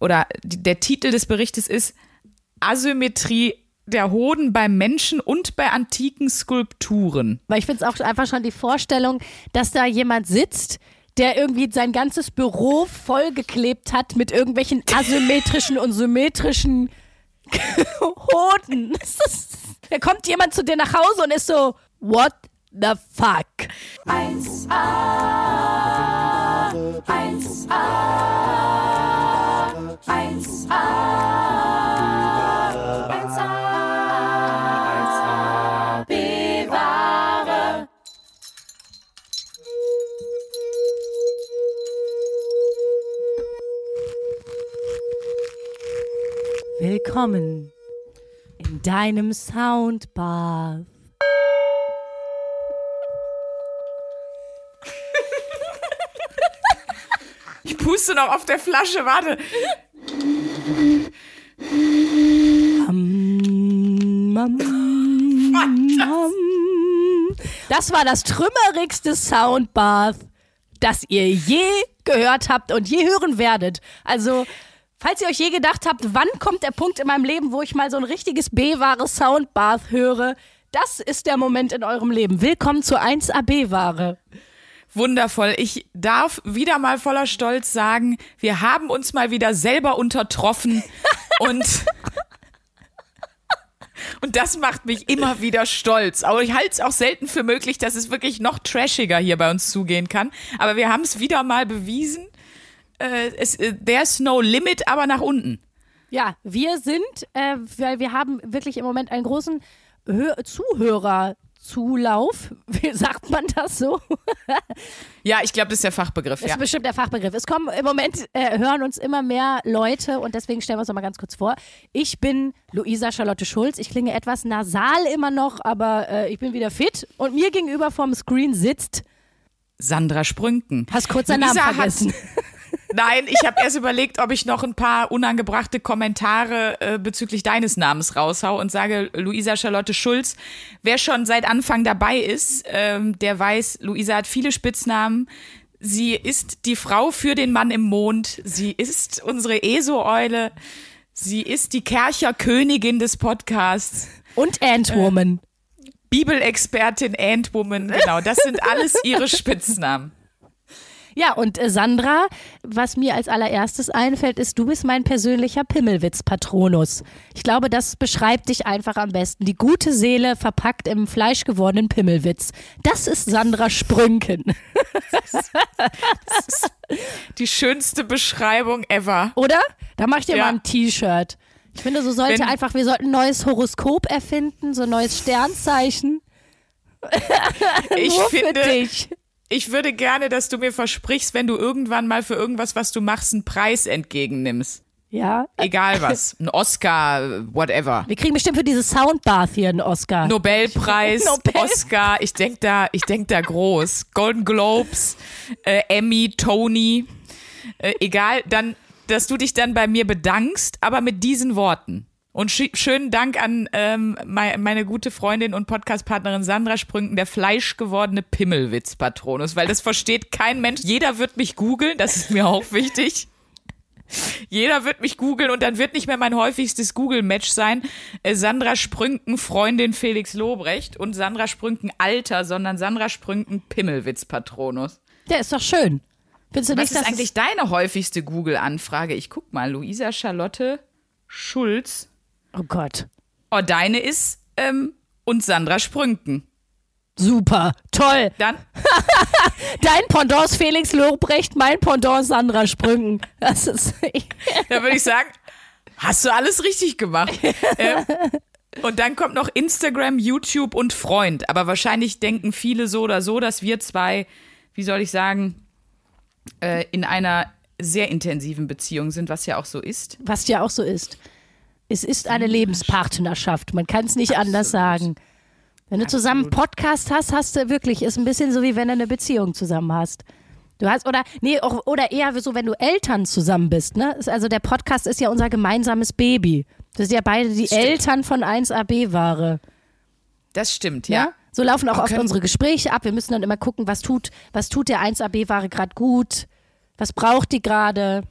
oder der Titel des Berichtes ist Asymmetrie der Hoden beim Menschen und bei antiken Skulpturen. Weil ich finde es auch einfach schon die Vorstellung, dass da jemand sitzt, der irgendwie sein ganzes Büro vollgeklebt hat mit irgendwelchen asymmetrischen und symmetrischen Hoden. Da kommt jemand zu dir nach Hause und ist so, what the fuck? 1a, 1a, 1a. Willkommen in deinem Soundbath. Ich puste noch auf der Flasche, warte. Das war das trümmerigste Soundbath, das ihr je gehört habt und je hören werdet. Also Falls ihr euch je gedacht habt, wann kommt der Punkt in meinem Leben, wo ich mal so ein richtiges B-Ware Soundbath höre, das ist der Moment in eurem Leben. Willkommen zur 1AB-Ware. Wundervoll. Ich darf wieder mal voller Stolz sagen, wir haben uns mal wieder selber untertroffen und und das macht mich immer wieder stolz. Aber ich halte es auch selten für möglich, dass es wirklich noch trashiger hier bei uns zugehen kann. Aber wir haben es wieder mal bewiesen äh, es, äh, there's no limit, aber nach unten. Ja, wir sind, äh, weil wir haben wirklich im Moment einen großen Hö Zuhörerzulauf. Wie sagt man das so? ja, ich glaube, das ist der Fachbegriff. Das ja. ist bestimmt der Fachbegriff. Es kommen im Moment, äh, hören uns immer mehr Leute und deswegen stellen wir uns noch mal ganz kurz vor. Ich bin Luisa Charlotte Schulz. Ich klinge etwas nasal immer noch, aber äh, ich bin wieder fit. Und mir gegenüber vom Screen sitzt Sandra Sprünken. Hast kurz seinen Namen vergessen. Nein, ich habe erst überlegt, ob ich noch ein paar unangebrachte Kommentare äh, bezüglich deines Namens raushau und sage, Luisa Charlotte Schulz, wer schon seit Anfang dabei ist, ähm, der weiß, Luisa hat viele Spitznamen. Sie ist die Frau für den Mann im Mond. Sie ist unsere ESO-Eule. Sie ist die Kercher-Königin des Podcasts. Und Antwoman. Äh, Bibelexpertin Antwoman, genau. Das sind alles ihre Spitznamen. Ja, und äh, Sandra, was mir als allererstes einfällt, ist, du bist mein persönlicher Pimmelwitz-Patronus. Ich glaube, das beschreibt dich einfach am besten. Die gute Seele verpackt im fleischgewordenen Pimmelwitz. Das ist Sandra Sprünken. Das ist, das ist die schönste Beschreibung ever. Oder? Da mach ich dir ja. mal ein T-Shirt. Ich finde, so sollte Wenn, einfach, wir sollten ein neues Horoskop erfinden, so ein neues Sternzeichen. Ich finde, für dich ich würde gerne, dass du mir versprichst, wenn du irgendwann mal für irgendwas, was du machst, einen Preis entgegennimmst. Ja. Egal was. Ein Oscar, whatever. Wir kriegen bestimmt für dieses Soundbath hier einen Oscar. Nobelpreis, Nobel. Oscar. Ich denk da, ich denk da groß. Golden Globes, äh, Emmy, Tony. Äh, egal, dann, dass du dich dann bei mir bedankst, aber mit diesen Worten. Und sch schönen Dank an ähm, meine, meine gute Freundin und Podcastpartnerin Sandra Sprünken, der fleischgewordene Pimmelwitz-Patronus, weil das versteht kein Mensch. Jeder wird mich googeln, das ist mir auch wichtig. Jeder wird mich googeln und dann wird nicht mehr mein häufigstes Google-Match sein. Äh, Sandra Sprünken, Freundin Felix Lobrecht und Sandra Sprünken Alter, sondern Sandra Sprünken Pimmelwitz-Patronus. Der ist doch schön. Findest du Was nicht, ist eigentlich deine häufigste Google-Anfrage? Ich guck mal, Luisa Charlotte Schulz Oh Gott. Oh, deine ist ähm, und Sandra Sprünken. Super, toll. Dann? Dein Pendant ist Felix Lobrecht, mein Pendant ist Sandra Sprünken. Das ist. da würde ich sagen, hast du alles richtig gemacht. ähm, und dann kommt noch Instagram, YouTube und Freund. Aber wahrscheinlich denken viele so oder so, dass wir zwei, wie soll ich sagen, äh, in einer sehr intensiven Beziehung sind, was ja auch so ist. Was ja auch so ist. Es ist eine Lebenspartnerschaft. Man kann es nicht Absolut. anders sagen. Wenn du zusammen einen Podcast hast, hast du wirklich, ist ein bisschen so wie wenn du eine Beziehung zusammen hast. Du hast, oder, nee, oder eher so, wenn du Eltern zusammen bist, ne? Also der Podcast ist ja unser gemeinsames Baby. Das sind ja beide die stimmt. Eltern von 1AB-Ware. Das stimmt, ja. ja? So laufen auch oft unsere Gespräche ab. Wir müssen dann immer gucken, was tut, was tut der 1AB-Ware gerade gut? Was braucht die gerade?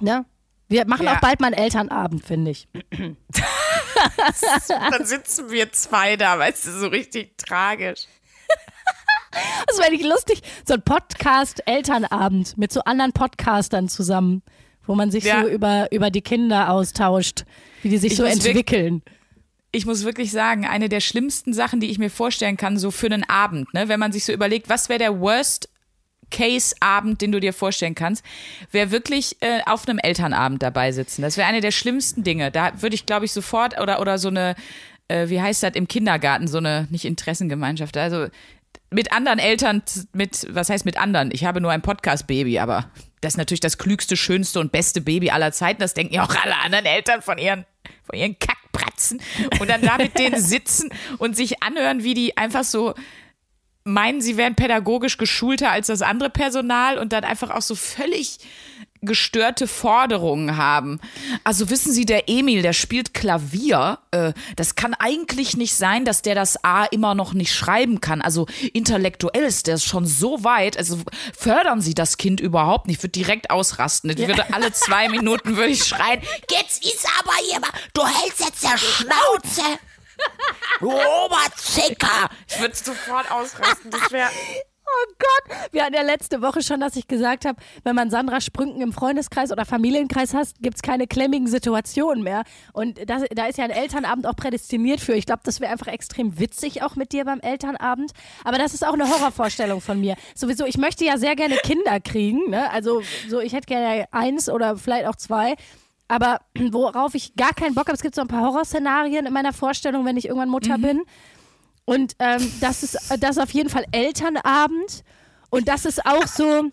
Ne? Wir machen Ja. auch bald mal einen Elternabend, finde ich. Dann sitzen wir zwei da, weißt du, so richtig tragisch. Das wäre nicht lustig. So ein Podcast-Elternabend mit so anderen Podcastern zusammen, wo man sich Ja. so über, über die Kinder austauscht, wie die sich Ich so entwickeln. ich muss wirklich sagen, eine der schlimmsten Sachen, die ich mir vorstellen kann, so für einen Abend, ne, wenn man sich so überlegt, was wäre der Worst Case Abend, den du dir vorstellen kannst, wäre wirklich äh, auf einem Elternabend dabei sitzen. Das wäre eine der schlimmsten Dinge. Da würde ich, glaube ich, sofort oder oder so eine, äh, wie heißt das im Kindergarten, so eine nicht Interessengemeinschaft, also mit anderen Eltern, mit was heißt mit anderen? Ich habe nur ein Podcast-Baby, aber das ist natürlich das klügste, schönste und beste Baby aller Zeiten. Das denken ja auch alle anderen Eltern von ihren von ihren Kackpratzen und dann da mit denen sitzen und sich anhören, wie die einfach so meinen, sie wären pädagogisch geschulter als das andere Personal und dann einfach auch so völlig gestörte Forderungen haben. Also wissen Sie, der Emil, der spielt Klavier. Äh, das kann eigentlich nicht sein, dass der das A immer noch nicht schreiben kann. Also intellektuell ist der schon so weit. Also fördern Sie das Kind überhaupt nicht. Ich würde direkt ausrasten. Ich würde alle zwei Minuten würde ich schreien. Jetzt ist aber hier mal, du hältst jetzt der Schnauze. Du Oberzicker. Ich würde sofort ausrasten. Das wäre Oh Gott, wir hatten ja letzte Woche schon, dass ich gesagt habe, wenn man Sandra Sprünken im Freundeskreis oder Familienkreis hast, gibt es keine klemmigen Situationen mehr. Und das, da ist ja ein Elternabend auch prädestiniert für. Ich glaube, das wäre einfach extrem witzig auch mit dir beim Elternabend. Aber das ist auch eine Horrorvorstellung von mir. Sowieso, ich möchte ja sehr gerne Kinder kriegen. Ne? Also so, ich hätte gerne eins oder vielleicht auch zwei. Aber worauf ich gar keinen Bock habe, es gibt so ein paar Horrorszenarien in meiner Vorstellung, wenn ich irgendwann Mutter bin. Und ähm, das ist das ist auf jeden Fall Elternabend. Und das ist auch so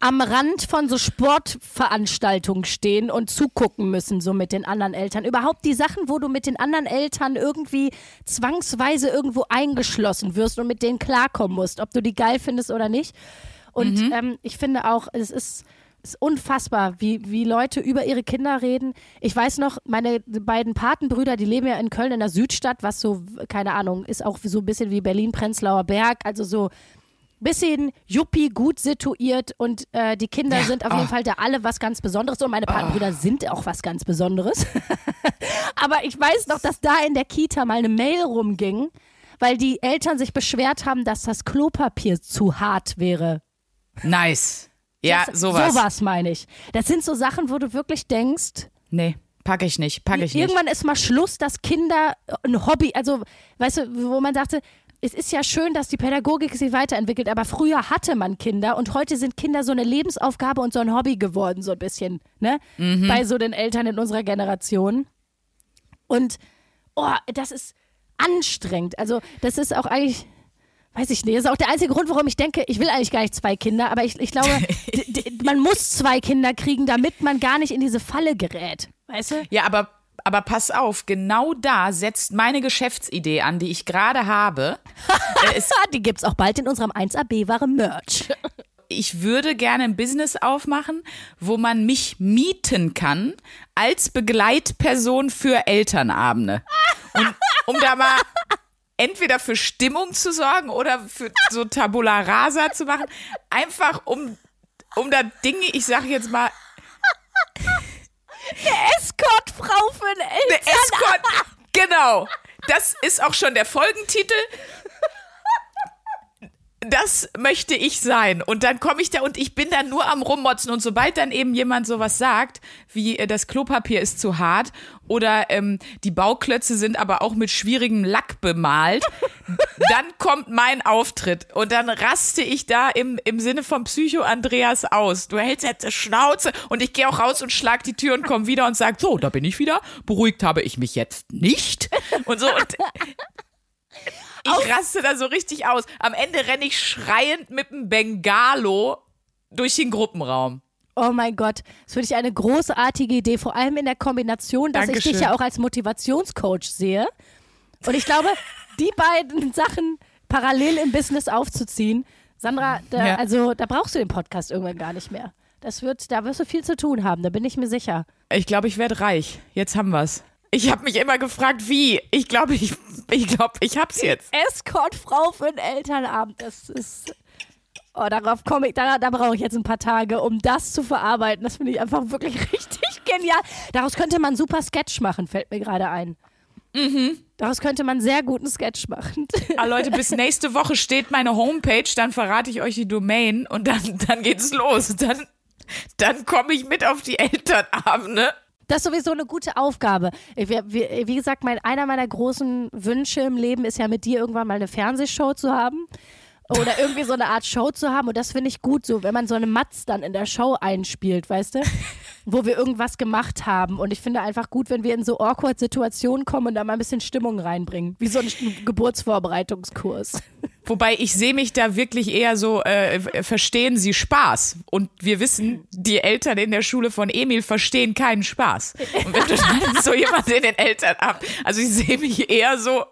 am Rand von so Sportveranstaltungen stehen und zugucken müssen, so mit den anderen Eltern. Überhaupt die Sachen, wo du mit den anderen Eltern irgendwie zwangsweise irgendwo eingeschlossen wirst und mit denen klarkommen musst, ob du die geil findest oder nicht. Und ähm, ich finde auch, es ist, ist unfassbar, wie, wie Leute über ihre Kinder reden. Ich weiß noch, meine beiden Patenbrüder, die leben ja in Köln in der Südstadt, was so, keine Ahnung, ist auch so ein bisschen wie Berlin-Prenzlauer Berg, also so bisschen Juppie gut situiert und äh, die Kinder Ja, sind auf oh. jeden Fall da alle was ganz Besonderes und meine Patenbrüder sind auch was ganz Besonderes. Aber ich weiß noch, dass da in der Kita mal eine Mail rumging, weil die Eltern sich beschwert haben, dass das Klopapier zu hart wäre. nice. Ja, Das- sowas. Sowas meine ich. Das sind so Sachen, wo du wirklich denkst, Nee, packe ich nicht, packe ich nicht. irgendwann ist mal Schluss, dass Kinder ein Hobby, also weißt du, wo man sagte, es ist ja schön, dass die Pädagogik sich weiterentwickelt, aber früher hatte man Kinder und heute sind Kinder so eine Lebensaufgabe und so ein Hobby geworden, so ein bisschen, ne? Mhm. Bei so den Eltern in unserer Generation. Und oh, das ist anstrengend. Also, das ist auch eigentlich. Weiß ich nicht. Das ist auch der einzige Grund, warum ich denke, ich will eigentlich gar nicht zwei Kinder, aber ich, ich glaube, man muss zwei Kinder kriegen, damit man gar nicht in diese Falle gerät. Weißt du? Ja, aber, aber pass auf, genau da setzt meine Geschäftsidee an, die ich gerade habe. Äh, es, Die gibt's auch bald in unserem 1AB-Ware Merch. ich würde gerne ein Business aufmachen, wo man mich mieten kann als Begleitperson für Elternabende. Und um da mal entweder für Stimmung zu sorgen oder für so Tabula Rasa zu machen, einfach um, um da Dinge, ich sage jetzt mal, Escortfrau für Eine Eltern. Escort. Genau. Das ist auch schon der Folgentitel. Das möchte ich sein. Und dann komme ich da und ich bin dann nur am Rummotzen. Und sobald dann eben jemand sowas sagt, wie äh, das Klopapier ist zu hart oder ähm, die Bauklötze sind aber auch mit schwierigem Lack bemalt, dann kommt mein Auftritt. Und dann raste ich da im, im Sinne von Psycho Andreas aus. Du hältst jetzt Schnauze und ich gehe auch raus und schlag die Tür und komme wieder und sag, so, da bin ich wieder. Beruhigt habe ich mich jetzt nicht. Und so und ich raste da so richtig aus. Am Ende renne ich schreiend mit dem Bengalo durch den Gruppenraum. Oh mein Gott, das finde ich eine großartige Idee, vor allem in der Kombination, dass ich dich Dankeschön. ja auch als Motivationscoach sehe. Und ich glaube, die beiden Sachen parallel im Business aufzuziehen, Sandra, da, Ja. also da brauchst du den Podcast irgendwann gar nicht mehr. Das wird, da wirst du viel zu tun haben, da bin ich mir sicher. Ich glaube, ich werde reich. Jetzt haben wir's. Ich habe mich immer gefragt, wie. Ich glaube, ich, ich glaube, ich hab's jetzt. Escortfrau für den Elternabend, das ist. Oh, darauf komme ich, da, da brauche ich jetzt ein paar Tage, um das zu verarbeiten. Das finde ich einfach wirklich richtig genial. Daraus könnte man super Sketch machen, fällt mir gerade ein. Mhm. Daraus könnte man sehr guten Sketch machen. Ah, Leute, bis nächste Woche steht meine Homepage, dann verrate ich euch die Domain und dann, dann geht's los. Dann, dann komme ich mit auf die Elternabende. Das ist sowieso eine gute Aufgabe. Wie, gesagt, mein, einer meiner großen Wünsche im Leben ist ja mit dir irgendwann mal eine Fernsehshow zu haben oder irgendwie so eine Art Show zu haben. Und das finde ich gut, so wenn man so eine Matz dann in der Show einspielt, weißt du? Wo wir irgendwas gemacht haben. Und ich finde einfach gut, wenn wir in so awkward Situationen kommen und da mal ein bisschen Stimmung reinbringen. Wie so ein Geburtsvorbereitungskurs. Wobei ich sehe mich da wirklich eher so, äh, verstehen Sie Spaß? Und wir wissen, die Eltern in der Schule von Emil verstehen keinen Spaß. Und wenn du so jemand in den Eltern ab, also ich sehe mich eher so,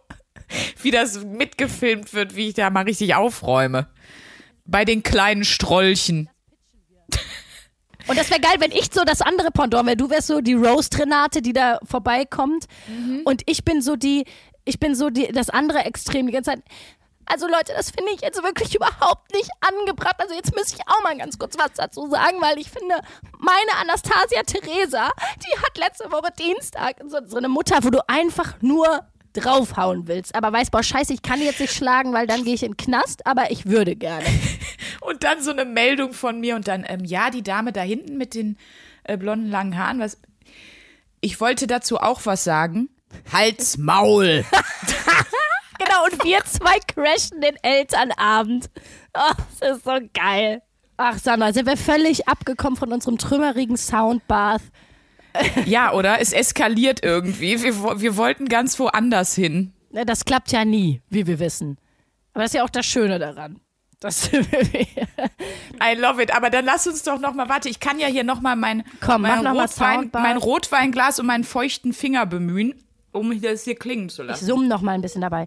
wie das mitgefilmt wird, wie ich da mal richtig aufräume. Bei den kleinen Strollchen. Und das wäre geil, wenn ich so das andere Pendant wäre. Du wärst so die Roast-Renate, die da vorbeikommt. Mhm. Und ich bin so die, ich bin so die, das andere Extrem die ganze Zeit. Also Leute, das finde ich jetzt wirklich überhaupt nicht angebracht. Also jetzt müsste ich auch mal ganz kurz was dazu sagen, weil ich finde, meine Anastasia Theresa, die hat letzte Woche Dienstag so, so eine Mutter, wo du einfach nur draufhauen willst, aber weißt, boah, scheiße, ich kann jetzt nicht schlagen, weil dann gehe ich in den Knast, aber ich würde gerne. und dann so eine Meldung von mir und dann, ähm, ja, die Dame da hinten mit den äh, blonden langen Haaren, was. Ich wollte dazu auch was sagen. Halt's Maul! genau, und wir zwei crashen den Elternabend. Oh, das ist so geil. Ach, Sandra, sind wir völlig abgekommen von unserem trümmerigen Soundbath. Ja, oder? Es eskaliert irgendwie. Wir, wir wollten ganz woanders hin. Das klappt ja nie, wie wir wissen. Aber das ist ja auch das Schöne daran. Das I love it. Aber dann lass uns doch noch mal, warte, ich kann ja hier noch mal mein, Komm, mein, Rotwein, mein Rotweinglas und meinen feuchten Finger bemühen, um das hier klingen zu lassen. Ich summe noch mal ein bisschen dabei.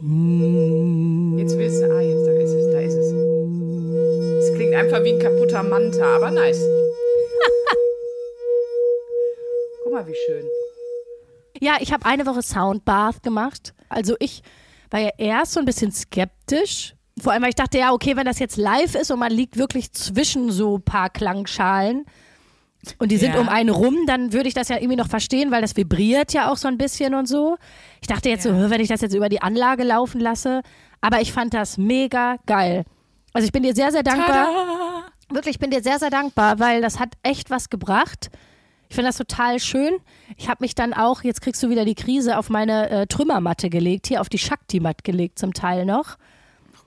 Jetzt willst du, ah, jetzt, da ist es, da ist es. Es klingt einfach wie ein kaputter Manta, aber nice. Guck mal, wie schön. Ja, ich habe eine Woche Soundbath gemacht. Also ich war ja erst so ein bisschen skeptisch. Vor allem, weil ich dachte, ja, okay, wenn das jetzt live ist und man liegt wirklich zwischen so ein paar Klangschalen und die sind ja. um einen rum, dann würde ich das ja irgendwie noch verstehen, weil das vibriert ja auch so ein bisschen und so. Ich dachte jetzt ja. so, wenn ich das jetzt über die Anlage laufen lasse. Aber ich fand das mega geil. Also ich bin dir sehr, sehr dankbar. Tada! Wirklich, ich bin dir sehr, sehr dankbar, weil das hat echt was gebracht. Ich finde das total schön. Ich habe mich dann auch, jetzt kriegst du wieder die Krise, auf meine äh, Trümmermatte gelegt, hier auf die Shakti-Matte gelegt zum Teil noch.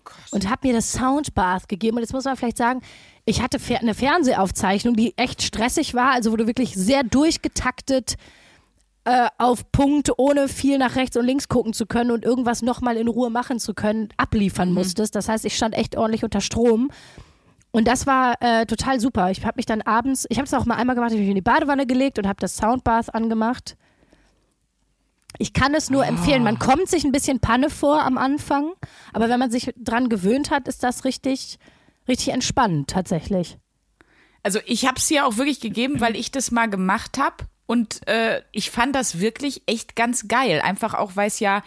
Oh und habe mir das Soundbath gegeben. Und jetzt muss man vielleicht sagen, ich hatte eine Fernsehaufzeichnung, die echt stressig war, also wo du wirklich sehr durchgetaktet äh, auf Punkt, ohne viel nach rechts und links gucken zu können und irgendwas nochmal in Ruhe machen zu können, abliefern mhm. musstest. Das heißt, ich stand echt ordentlich unter Strom. Und das war äh, total super. Ich habe mich dann abends, ich habe es auch mal einmal gemacht, ich habe mich in die Badewanne gelegt und habe das Soundbath angemacht. Ich kann es nur oh. empfehlen. Man kommt sich ein bisschen Panne vor am Anfang, aber wenn man sich dran gewöhnt hat, ist das richtig, richtig entspannend tatsächlich. Also ich habe es hier auch wirklich gegeben, weil ich das mal gemacht habe und äh, ich fand das wirklich echt ganz geil. Einfach auch, weil es ja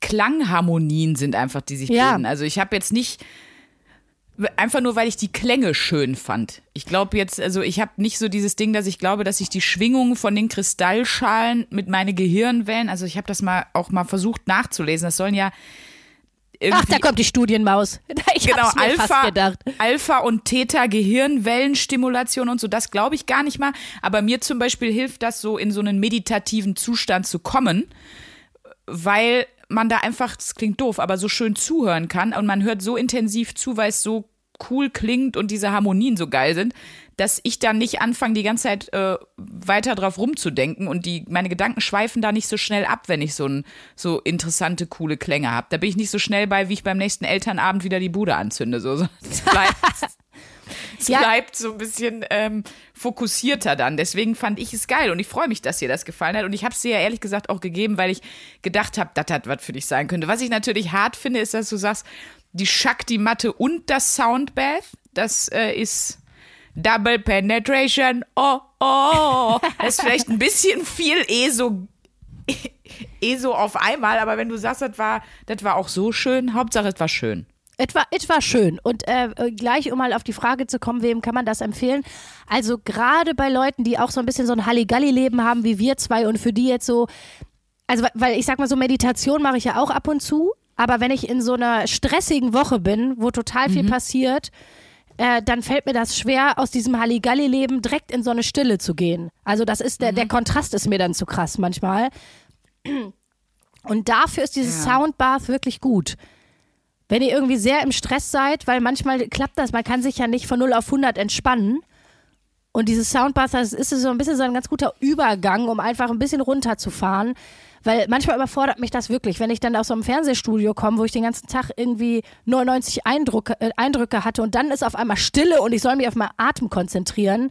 Klangharmonien sind einfach, die sich ja. bilden. Also ich habe jetzt nicht Einfach nur, weil ich die Klänge schön fand. Ich glaube jetzt, also ich habe nicht so dieses Ding, dass ich glaube, dass ich die Schwingung von den Kristallschalen mit meine Gehirnwellen, also ich habe das mal auch mal versucht nachzulesen. Das sollen ja Ach, da kommt die Studienmaus. Ich genau, Alpha, Alpha und Theta Gehirnwellenstimulation und so, das glaube ich gar nicht mal. Aber mir zum Beispiel hilft das so in so einen meditativen Zustand zu kommen, weil man da einfach, das klingt doof, aber so schön zuhören kann und man hört so intensiv zu, weil es so cool klingt und diese Harmonien so geil sind, dass ich dann nicht anfange, die ganze Zeit äh, weiter drauf rumzudenken und die, meine Gedanken schweifen da nicht so schnell ab, wenn ich so, ein, so interessante, coole Klänge habe. Da bin ich nicht so schnell bei, wie ich beim nächsten Elternabend wieder die Bude anzünde. So, so. Das bleibt, es ja. bleibt so ein bisschen ähm, fokussierter dann. Deswegen fand ich es geil und ich freue mich, dass dir das gefallen hat. Und ich habe es dir ja ehrlich gesagt auch gegeben, weil ich gedacht habe, das was für dich sein könnte. Was ich natürlich hart finde, ist, dass du sagst, die Shakti-Matte und das Soundbath, das äh, ist Double Penetration. Oh, oh. Das ist vielleicht ein bisschen viel eh so eh so auf einmal, aber wenn du sagst, das war, das war auch so schön, Hauptsache es war schön. Etwa, etwa schön. Und äh, gleich, um mal auf die Frage zu kommen, wem kann man das empfehlen? Also gerade bei Leuten, die auch so ein bisschen so ein Halligalli-Leben haben wie wir zwei und für die jetzt so, also weil ich sag mal so, Meditation mache ich ja auch ab und zu, aber wenn ich in so einer stressigen Woche bin, wo total viel passiert, äh, dann fällt mir das schwer, aus diesem Halligalli-Leben direkt in so eine Stille zu gehen. Also das ist der, der Kontrast ist mir dann zu krass manchmal. Und dafür ist dieses Ja. Soundbath wirklich gut. Wenn ihr irgendwie sehr im Stress seid, weil manchmal klappt das, man kann sich ja nicht von 0 auf 100 entspannen. Und dieses Soundbath, das ist so ein bisschen so ein ganz guter Übergang, um einfach ein bisschen runterzufahren. Weil manchmal überfordert mich das wirklich, wenn ich dann aus so einem Fernsehstudio komme, wo ich den ganzen Tag irgendwie 99 Eindrücke, äh, Eindrücke hatte und dann ist auf einmal Stille und ich soll mich auf meinen Atem konzentrieren.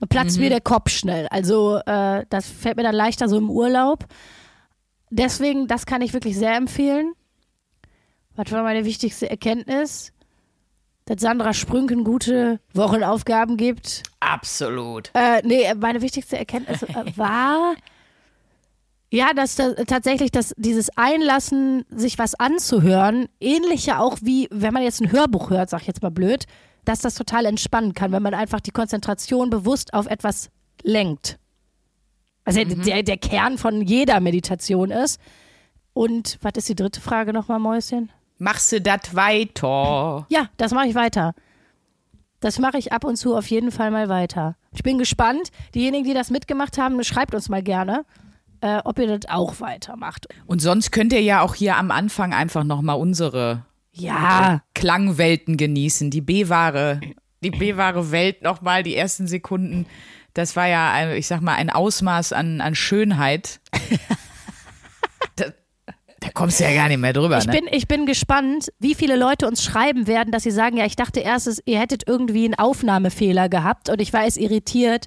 Dann platzt mir der Kopf schnell. Also äh, das fällt mir dann leichter so im Urlaub. Deswegen, das kann ich wirklich sehr empfehlen. Was war meine wichtigste Erkenntnis? Dass Sandra Sprünken gute Wochenaufgaben gibt. Absolut. Äh, nee, meine wichtigste Erkenntnis äh, war, ja, dass da, tatsächlich dass dieses Einlassen, sich was anzuhören, ähnlich ja auch wie, wenn man jetzt ein Hörbuch hört, sag ich jetzt mal blöd, dass das total entspannen kann, wenn man einfach die Konzentration bewusst auf etwas lenkt. Also der, der Kern von jeder Meditation ist. Und was ist die dritte Frage nochmal, Mäuschen? Machst du das weiter? Ja, das mache ich weiter. Das mache ich ab und zu auf jeden Fall mal weiter. Ich bin gespannt. Diejenigen, die das mitgemacht haben, schreibt uns mal gerne, äh, ob ihr das auch weitermacht. Und sonst könnt ihr ja auch hier am Anfang einfach nochmal unsere Ja, Klangwelten genießen. Die B-Ware, die B-Ware Welt nochmal, die ersten Sekunden. Das war ja, ich sag mal, ein Ausmaß an, an Schönheit. da, da kommst du ja gar nicht mehr drüber, ich ne? bin, ich bin gespannt, wie viele Leute uns schreiben werden, dass sie sagen, ja, ich dachte erst, es- ihr hättet irgendwie einen Aufnahmefehler gehabt und ich war jetzt irritiert,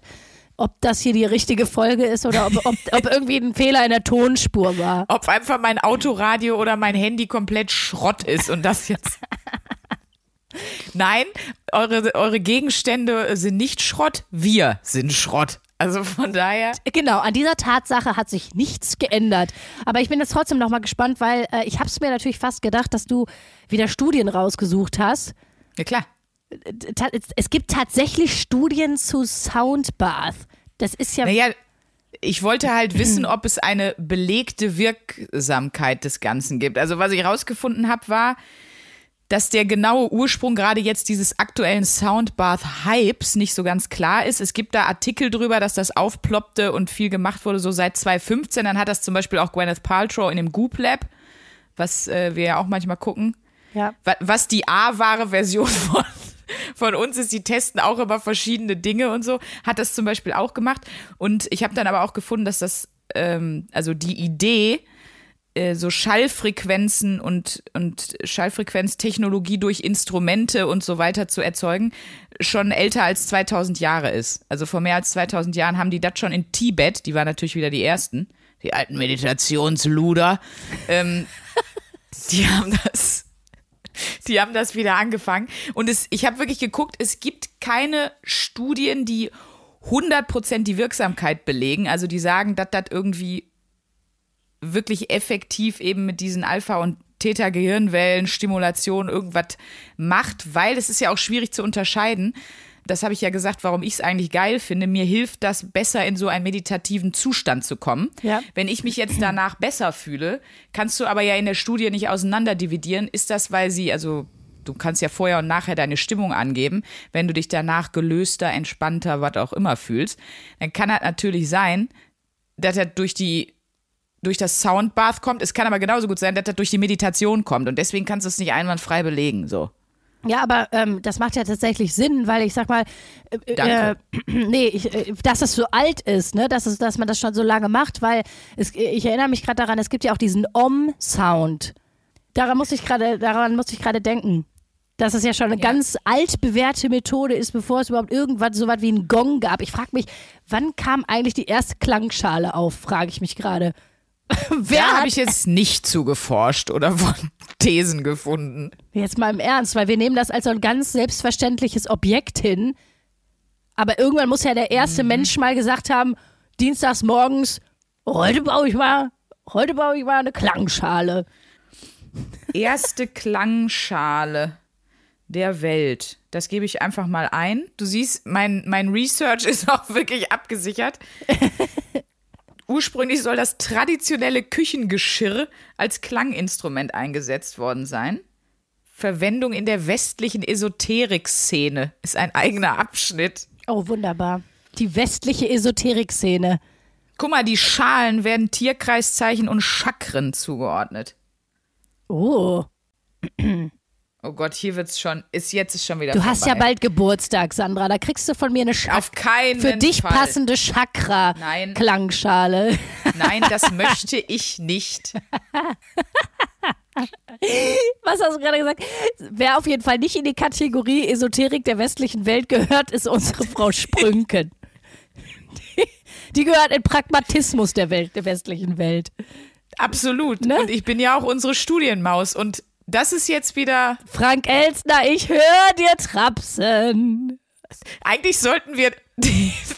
ob das hier die richtige Folge ist oder ob, ob, ob irgendwie ein Fehler in der Tonspur war. Ob einfach mein Autoradio oder mein Handy komplett Schrott ist und das jetzt. Nein, eure, eure Gegenstände sind nicht Schrott, wir sind Schrott. Also von daher. Genau, an dieser Tatsache hat sich nichts geändert. Aber ich bin jetzt trotzdem nochmal gespannt, weil äh, ich habe es mir natürlich fast gedacht, dass du wieder Studien rausgesucht hast. Ja klar. Ta es gibt tatsächlich Studien zu Soundbath. Das ist ja. Naja, ich wollte halt wissen, ob es eine belegte Wirksamkeit des Ganzen gibt. Also was ich rausgefunden habe, war, dass der genaue Ursprung gerade jetzt dieses aktuellen Soundbath-Hypes nicht so ganz klar ist. Es gibt da Artikel drüber, dass das aufploppte und viel gemacht wurde, so seit 2015. Dann hat das zum Beispiel auch Gwyneth Paltrow in dem Goop Lab, was äh, wir ja auch manchmal gucken. ja. Wa- Was die A-wahre Version von, von uns ist, die testen auch immer verschiedene Dinge und so, hat das zum Beispiel auch gemacht. Und ich habe dann aber auch gefunden, dass das, ähm, also die Idee, äh, so Schallfrequenzen und, und Schallfrequenztechnologie durch Instrumente und so weiter zu erzeugen, schon älter als 2000 Jahre ist. Also vor mehr als 2000 Jahren haben die das schon in Tibet, die waren natürlich wieder die ersten, die alten Meditationsluder, ähm, die haben das die haben das wieder angefangen. Und es, ich habe wirklich geguckt, es gibt keine Studien, die 100% die Wirksamkeit belegen. Also die sagen, dass das irgendwie wirklich effektiv eben mit diesen Alpha- und Theta-Gehirnwellen, Stimulation irgendwas macht, weil es ist ja auch schwierig zu unterscheiden. Das habe ich ja gesagt, warum ich es eigentlich geil finde. Mir hilft das besser in so einen meditativen Zustand zu kommen. Ja. Wenn ich mich jetzt danach besser fühle, kannst du aber ja in der Studie nicht auseinanderdividieren. Ist das, weil sie, also du kannst ja vorher und nachher deine Stimmung angeben, wenn du dich danach gelöster, entspannter, was auch immer fühlst, dann kann das natürlich sein, dass er durch die durch das Soundbath kommt. Es kann aber genauso gut sein, dass das durch die Meditation kommt und deswegen kannst du es nicht einwandfrei belegen. So. Ja, aber ähm, das macht ja tatsächlich Sinn, weil ich sag mal, äh, Danke. Äh, nee, ich, äh, dass es so alt ist, ne, dass, es, dass man das schon so lange macht, weil es, ich erinnere mich gerade daran, es gibt ja auch diesen Om-Sound. Daran musste ich gerade, daran musste ich gerade denken. Dass es ja schon eine Ja. ganz altbewährte Methode ist, bevor es überhaupt irgendwas so was wie einen Gong gab. Ich frage mich, wann kam eigentlich die erste Klangschale auf, frage ich mich gerade. Wer habe ich jetzt nicht zugeforscht oder von Thesen gefunden. Jetzt mal im Ernst, weil wir nehmen das als so ein ganz selbstverständliches Objekt hin. Aber irgendwann muss ja der erste Mhm. Mensch mal gesagt haben, dienstags morgens, heute baue ich mal, heute baue ich mal eine Klangschale. Erste Klangschale der Welt. Das gebe ich einfach mal ein. Du siehst, mein, mein Research ist auch wirklich abgesichert. Ursprünglich soll das traditionelle Küchengeschirr als Klanginstrument eingesetzt worden sein. Verwendung in der westlichen Esoterik-Szene ist ein eigener Abschnitt. Oh, wunderbar. Die westliche Esoterik-Szene. Guck mal, die Schalen werden Tierkreiszeichen und Chakren zugeordnet. Oh. Oh Gott, hier wird's schon, ist jetzt ist schon wieder Du hast ja vorbei. bald Geburtstag, Sandra. Da kriegst du von mir eine Sch Auf keinen für dich Fall. passende Nein. Chakra-Klangschale. Nein, das möchte ich nicht. Was hast du gerade gesagt? Wer auf jeden Fall nicht in die Kategorie Esoterik der westlichen Welt gehört, ist unsere Frau Sprünken. Die, die gehört in Pragmatismus der Welt, der westlichen Welt. Absolut. Ne? Und ich bin ja auch unsere Studienmaus. Und das ist jetzt wieder. Frank Elstner, ich höre dir trapsen. Eigentlich sollten wir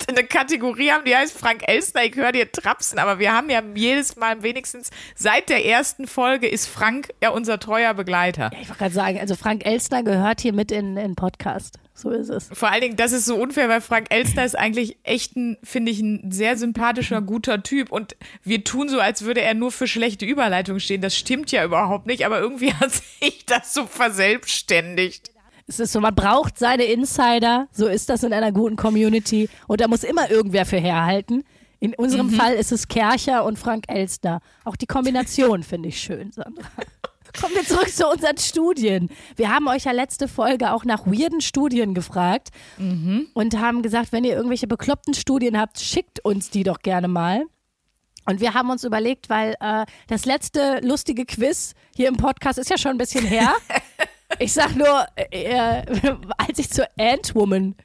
eine Kategorie haben, die heißt Frank Elstner, ich höre dir trapsen. Aber wir haben ja jedes Mal wenigstens seit der ersten Folge ist Frank ja unser treuer Begleiter. Ich wollte gerade sagen, also Frank Elstner gehört hier mit in den Podcast. So ist es. Vor allen Dingen, das ist so unfair, weil Frank Elstner ist eigentlich echt ein, finde ich, ein sehr sympathischer, guter Typ. Und wir tun so, als würde er nur für schlechte Überleitungen stehen. Das stimmt ja überhaupt nicht, aber irgendwie hat sich das so verselbstständigt. Es ist so, man braucht seine Insider. So ist das in einer guten Community. Und da muss immer irgendwer für herhalten. In unserem Fall ist es Kercher und Frank Elstner. Auch die Kombination finde ich schön, Sandra. Kommen wir zurück zu unseren Studien. Wir haben euch ja letzte Folge auch nach weirden Studien gefragt und haben gesagt, wenn ihr irgendwelche bekloppten Studien habt, schickt uns die doch gerne mal. Und wir haben uns überlegt, weil äh, das letzte lustige Quiz hier im Podcast ist ja schon ein bisschen her. Ich sag nur, äh, als ich zur Ant-Woman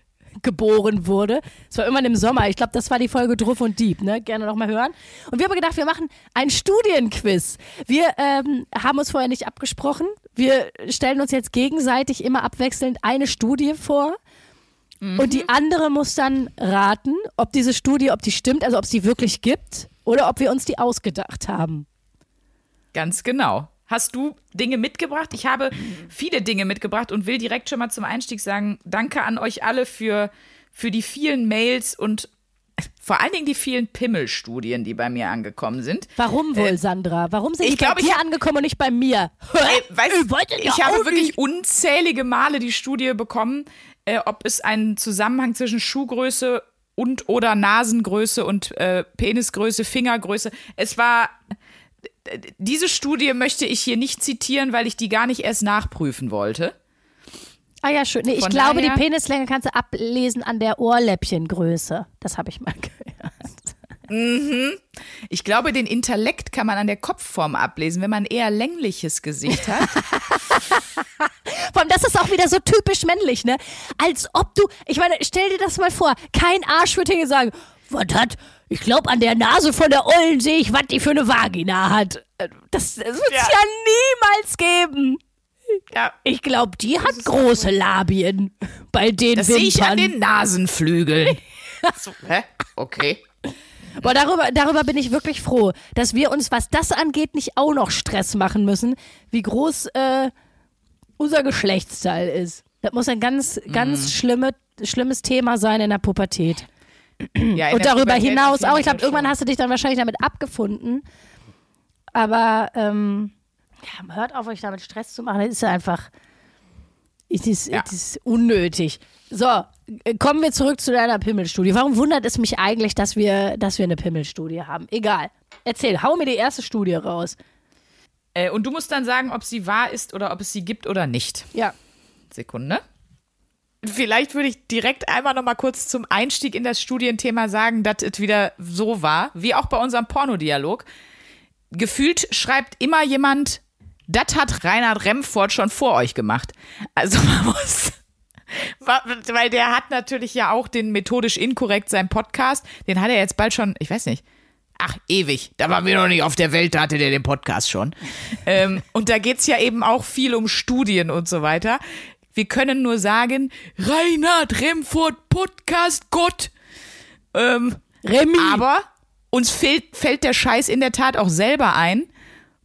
geboren wurde, es war irgendwann im Sommer, ich glaube, das war die Folge Druff und Dieb, ne? Gerne nochmal hören. Und wir haben gedacht, wir machen ein Studienquiz. Wir ähm, haben uns vorher nicht abgesprochen. Wir stellen uns jetzt gegenseitig immer abwechselnd eine Studie vor. Und die andere muss dann raten, ob diese Studie, ob die stimmt, also ob es die wirklich gibt oder ob wir uns die ausgedacht haben. Ganz genau. Hast du Dinge mitgebracht? Ich habe viele Dinge mitgebracht und will direkt schon mal zum Einstieg sagen, danke an euch alle für, für die vielen Mails und vor allen Dingen die vielen Pimmelstudien, die bei mir angekommen sind. Warum wohl, Sandra? Warum sind die bei glaub, ich dir hab- angekommen und nicht bei mir? Ey, weißt, Ich ich habe wirklich unzählige Male die Studie bekommen, äh, ob es einen Zusammenhang zwischen Schuhgröße und oder Nasengröße und äh, Penisgröße, Fingergröße. Es war diese Studie möchte ich hier nicht zitieren, weil ich die gar nicht erst nachprüfen wollte. Ah ja, schön. Nee, ich Von glaube, die Penislänge kannst du ablesen an der Ohrläppchengröße. Das habe ich mal gehört. Ich glaube, den Intellekt kann man an der Kopfform ablesen, wenn man eher längliches Gesicht hat. Vor allem, das ist auch wieder so typisch männlich, ne? Als ob du, ich meine, stell dir das mal vor, kein Arsch wird hier sagen, was hat, ich glaube, an der Nase von der Ollen sehe ich, was die für eine Vagina hat. Äh, Das, das wird es Ja. ja. niemals geben. ja, Ich glaube, die hat große Labien bei den das sehe ich an Wimpern. den Nasenflügeln. so, hä? Okay. Boah, darüber, darüber bin ich wirklich froh, dass wir uns, was das angeht, nicht auch noch Stress machen müssen, wie groß äh, unser Geschlechtsteil ist. Das muss ein ganz, ganz schlimme, schlimmes Thema sein in der Pubertät. Ja, Und darüber hinaus auch. Ich glaube, irgendwann hast du dich dann wahrscheinlich damit abgefunden. Aber ähm, ja, hört auf, euch damit Stress zu machen. Das ist ja einfach. Es ist, Ja. es ist unnötig. So, äh, kommen wir zurück zu deiner Pimmelstudie. Warum wundert es mich eigentlich, dass wir, dass wir eine Pimmelstudie haben? Egal. Erzähl, hau mir die erste Studie raus. Äh, und du musst dann sagen, ob sie wahr ist oder ob es sie gibt oder nicht. Ja. Sekunde. Vielleicht würde ich direkt einmal noch mal kurz zum Einstieg in das Studienthema sagen, dass es wieder so war, wie auch bei unserem Pornodialog. Gefühlt schreibt immer jemand, das hat Reinhard Remford schon vor euch gemacht. Also man muss, weil der hat natürlich ja auch den methodisch inkorrekt seinen Podcast, den hat er jetzt bald schon, ich weiß nicht, Ach, ewig. Da waren wir noch nicht auf der Welt, da hatte der den Podcast schon. ähm, und da geht's ja eben auch viel um Studien und so weiter. Wir können nur sagen, Reinhard Remford Podcast Gott. Ähm, Remy. aber uns fehlt, fällt der Scheiß in der Tat auch selber ein,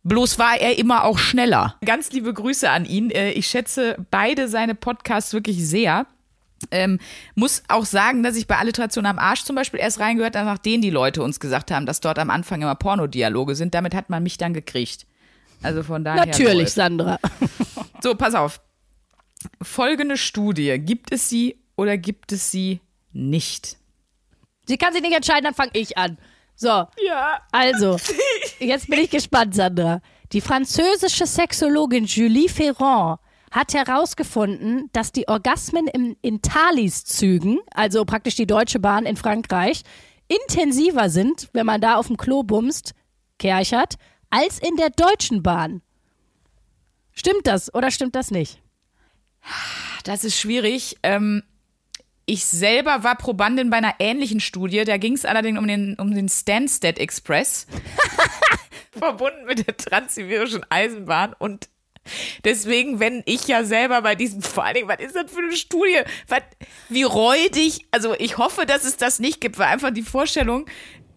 Bloß war er immer auch schneller. Ganz liebe Grüße an ihn. Äh, Ich schätze beide seine Podcasts wirklich sehr. Ähm, muss auch sagen, dass ich bei Alliteration am Arsch zum Beispiel erst reingehört habe, nachdem die Leute uns gesagt haben, dass dort am Anfang immer Pornodialoge sind. Damit hat man mich dann gekriegt. Also von daher. Natürlich. Sandra. So, pass auf. Folgende Studie. Gibt es sie oder gibt es sie nicht? Sie kann sich nicht entscheiden, dann fange ich an. So, Ja. also, jetzt bin ich gespannt, Sandra. Die französische Sexologin Julie Ferrand hat herausgefunden, dass die Orgasmen im, in Thalys-Zügen, also praktisch die Deutsche Bahn in Frankreich, intensiver sind, wenn man da auf dem Klo bumst, kerchert, als in der Deutschen Bahn. Stimmt das oder stimmt das nicht? Das ist schwierig. Ähm, ich selber war Probandin bei einer ähnlichen Studie. Da ging es allerdings um den, um den Stansted Express. verbunden mit der transsibirischen Eisenbahn. Und deswegen, wenn ich ja selber bei diesem, vor allen Dingen, was ist das für eine Studie? Was, wie räudig, also ich hoffe, dass es das nicht gibt, weil einfach die Vorstellung,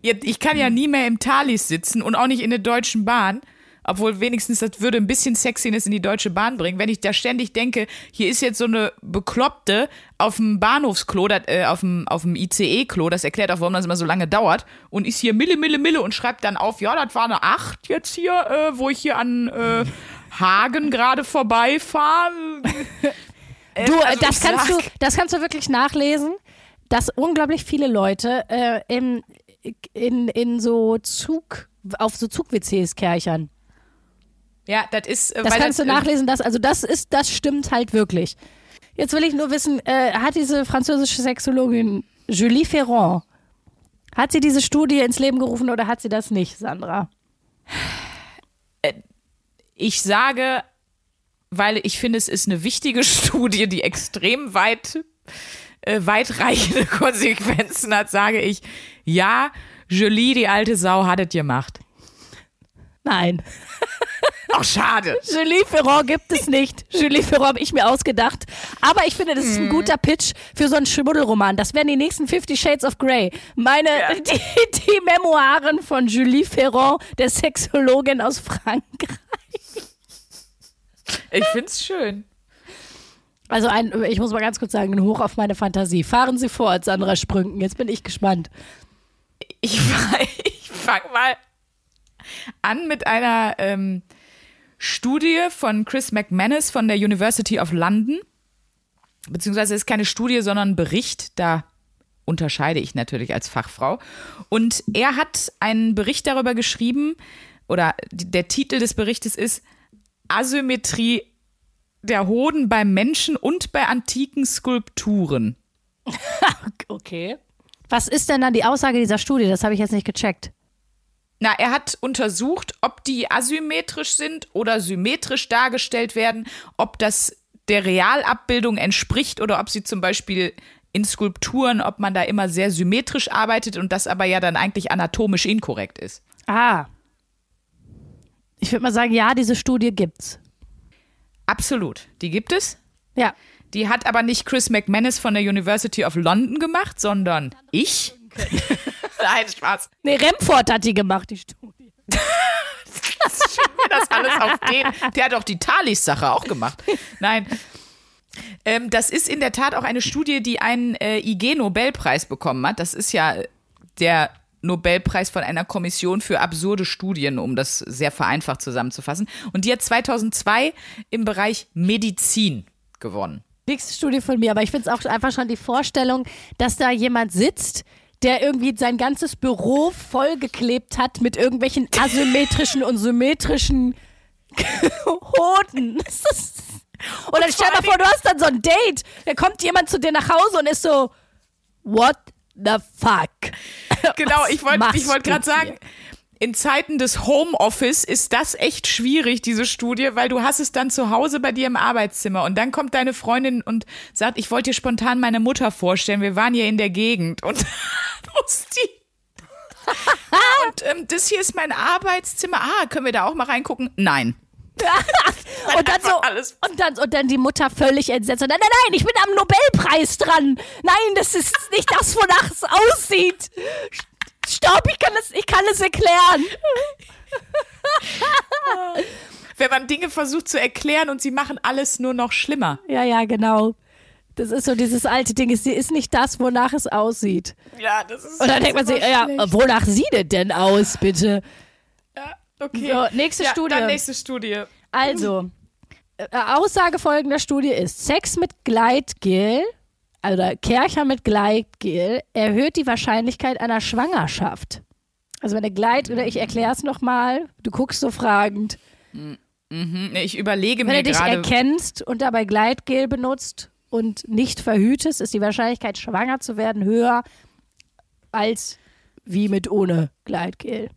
ich kann ja nie mehr im Thalys sitzen und auch nicht in der Deutschen Bahn. Obwohl wenigstens das würde ein bisschen Sexiness in die Deutsche Bahn bringen. Wenn ich da ständig denke, hier ist jetzt so eine Bekloppte auf dem Bahnhofsklo, das, äh, auf dem, auf dem ICE-Klo, das erklärt auch, warum das immer so lange dauert, und ist hier Mille, Mille, Mille und schreibt dann auf, ja, das war eine 8 jetzt hier, äh, wo ich hier an äh, Hagen gerade vorbeifahre. Äh, Du, also das kannst sag- du, das kannst du wirklich nachlesen, dass unglaublich viele Leute äh, im, in, in so Zug, auf so Zug-WCs kerchern. Ja, das ist, äh, Das kannst das, du äh, nachlesen, das, also das ist, das stimmt halt wirklich. Jetzt will ich nur wissen, äh, hat diese französische Sexologin Julie Ferrand, hat sie diese Studie ins Leben gerufen oder hat sie das nicht, Sandra? Ich sage, weil ich finde, es ist eine wichtige Studie, die extrem weit, äh, weitreichende Konsequenzen hat, sage ich, ja, Julie, die alte Sau, hat es gemacht. Nein. Ach, schade. Julie Ferrand gibt es nicht. Julie Ferrand habe ich mir ausgedacht. Aber ich finde, das ist ein guter Pitch für so einen Schmuddelroman. Das wären die nächsten Fifty Shades of Grey. Meine, die, die Memoiren von Julie Ferrand, der Sexologin aus Frankreich. Ich find's schön. Also ein, ich muss mal ganz kurz sagen, ein Hoch auf meine Fantasie. Fahren Sie fort, Sandra Sprünken. Jetzt bin ich gespannt. Ich, ich fange mal an mit einer ähm, Studie von Chris McManus von der University of London. Beziehungsweise ist keine Studie, sondern ein Bericht. Da unterscheide ich natürlich als Fachfrau. Und er hat einen Bericht darüber geschrieben, oder der Titel des Berichtes ist Asymmetrie der Hoden bei Menschen und bei antiken Skulpturen. Okay. Was ist denn dann die Aussage dieser Studie? Das habe ich jetzt nicht gecheckt. Na, er hat untersucht, ob die asymmetrisch sind oder symmetrisch dargestellt werden, ob das der Realabbildung entspricht oder ob sie zum Beispiel in Skulpturen, ob man da immer sehr symmetrisch arbeitet und das aber ja dann eigentlich anatomisch inkorrekt ist. Ah. Ich würde mal sagen, ja, diese Studie gibt's. Absolut. Die gibt es. Ja. Die hat aber nicht Chris McManus von der University of London gemacht, sondern ich. Nein, Spaß. Nee, Remford hat die gemacht, die Studie. das alles auf den. Der hat auch die Thalys-Sache auch gemacht. Nein. Ähm, das ist in der Tat auch eine Studie, die einen äh, IG-Nobelpreis bekommen hat. Das ist ja der Nobelpreis von einer Kommission für absurde Studien, um das sehr vereinfacht zusammenzufassen. Und die hat 2002 im Bereich Medizin gewonnen. Nächste Studie von mir, aber ich finde es auch einfach schon die Vorstellung, dass da jemand sitzt, der irgendwie sein ganzes Büro vollgeklebt hat mit irgendwelchen asymmetrischen und symmetrischen Hoden. Und dann stell dir vor, du hast dann so ein Date. Da kommt jemand zu dir nach Hause und ist so, what the fuck? Genau, Was ich wollte wollt gerade sagen? In Zeiten des Homeoffice ist das echt schwierig, diese Studie, weil du hast es dann zu Hause bei dir im Arbeitszimmer und dann kommt deine Freundin und sagt, ich wollte dir spontan meine Mutter vorstellen, wir waren hier in der Gegend und muss die und ähm, das hier ist mein Arbeitszimmer. Ah, können wir da auch mal reingucken? Nein. Und dann, so, alles- und, dann, und dann die Mutter völlig entsetzt. Und dann, nein, nein, ich bin am Nobelpreis dran. Nein, das ist nicht das, wonach es aussieht. Stopp, ich kann es, ich kann es erklären. Wenn man Dinge versucht zu erklären und sie machen alles nur noch schlimmer. Ja, ja, genau. Das ist so dieses alte Ding, es ist nicht das, wonach es aussieht. Ja, das ist Und dann denkt man sich, ja, wonach sieht es denn aus, bitte? ja, okay. So, nächste ja, Studie. Dann nächste Studie. Also, äh, Aussage folgender Studie ist, Sex mit Gleitgel, also Kercher mit Gleitgel, erhöht die Wahrscheinlichkeit einer Schwangerschaft. Also wenn der Gleit, oder ich erkläre es nochmal, du guckst so fragend. Hm, Ich überlege Wenn mir du dich gerade. erkennst und dabei Gleitgel benutzt und nicht verhütest, ist die Wahrscheinlichkeit, schwanger zu werden, höher als wie mit ohne Gleitgel.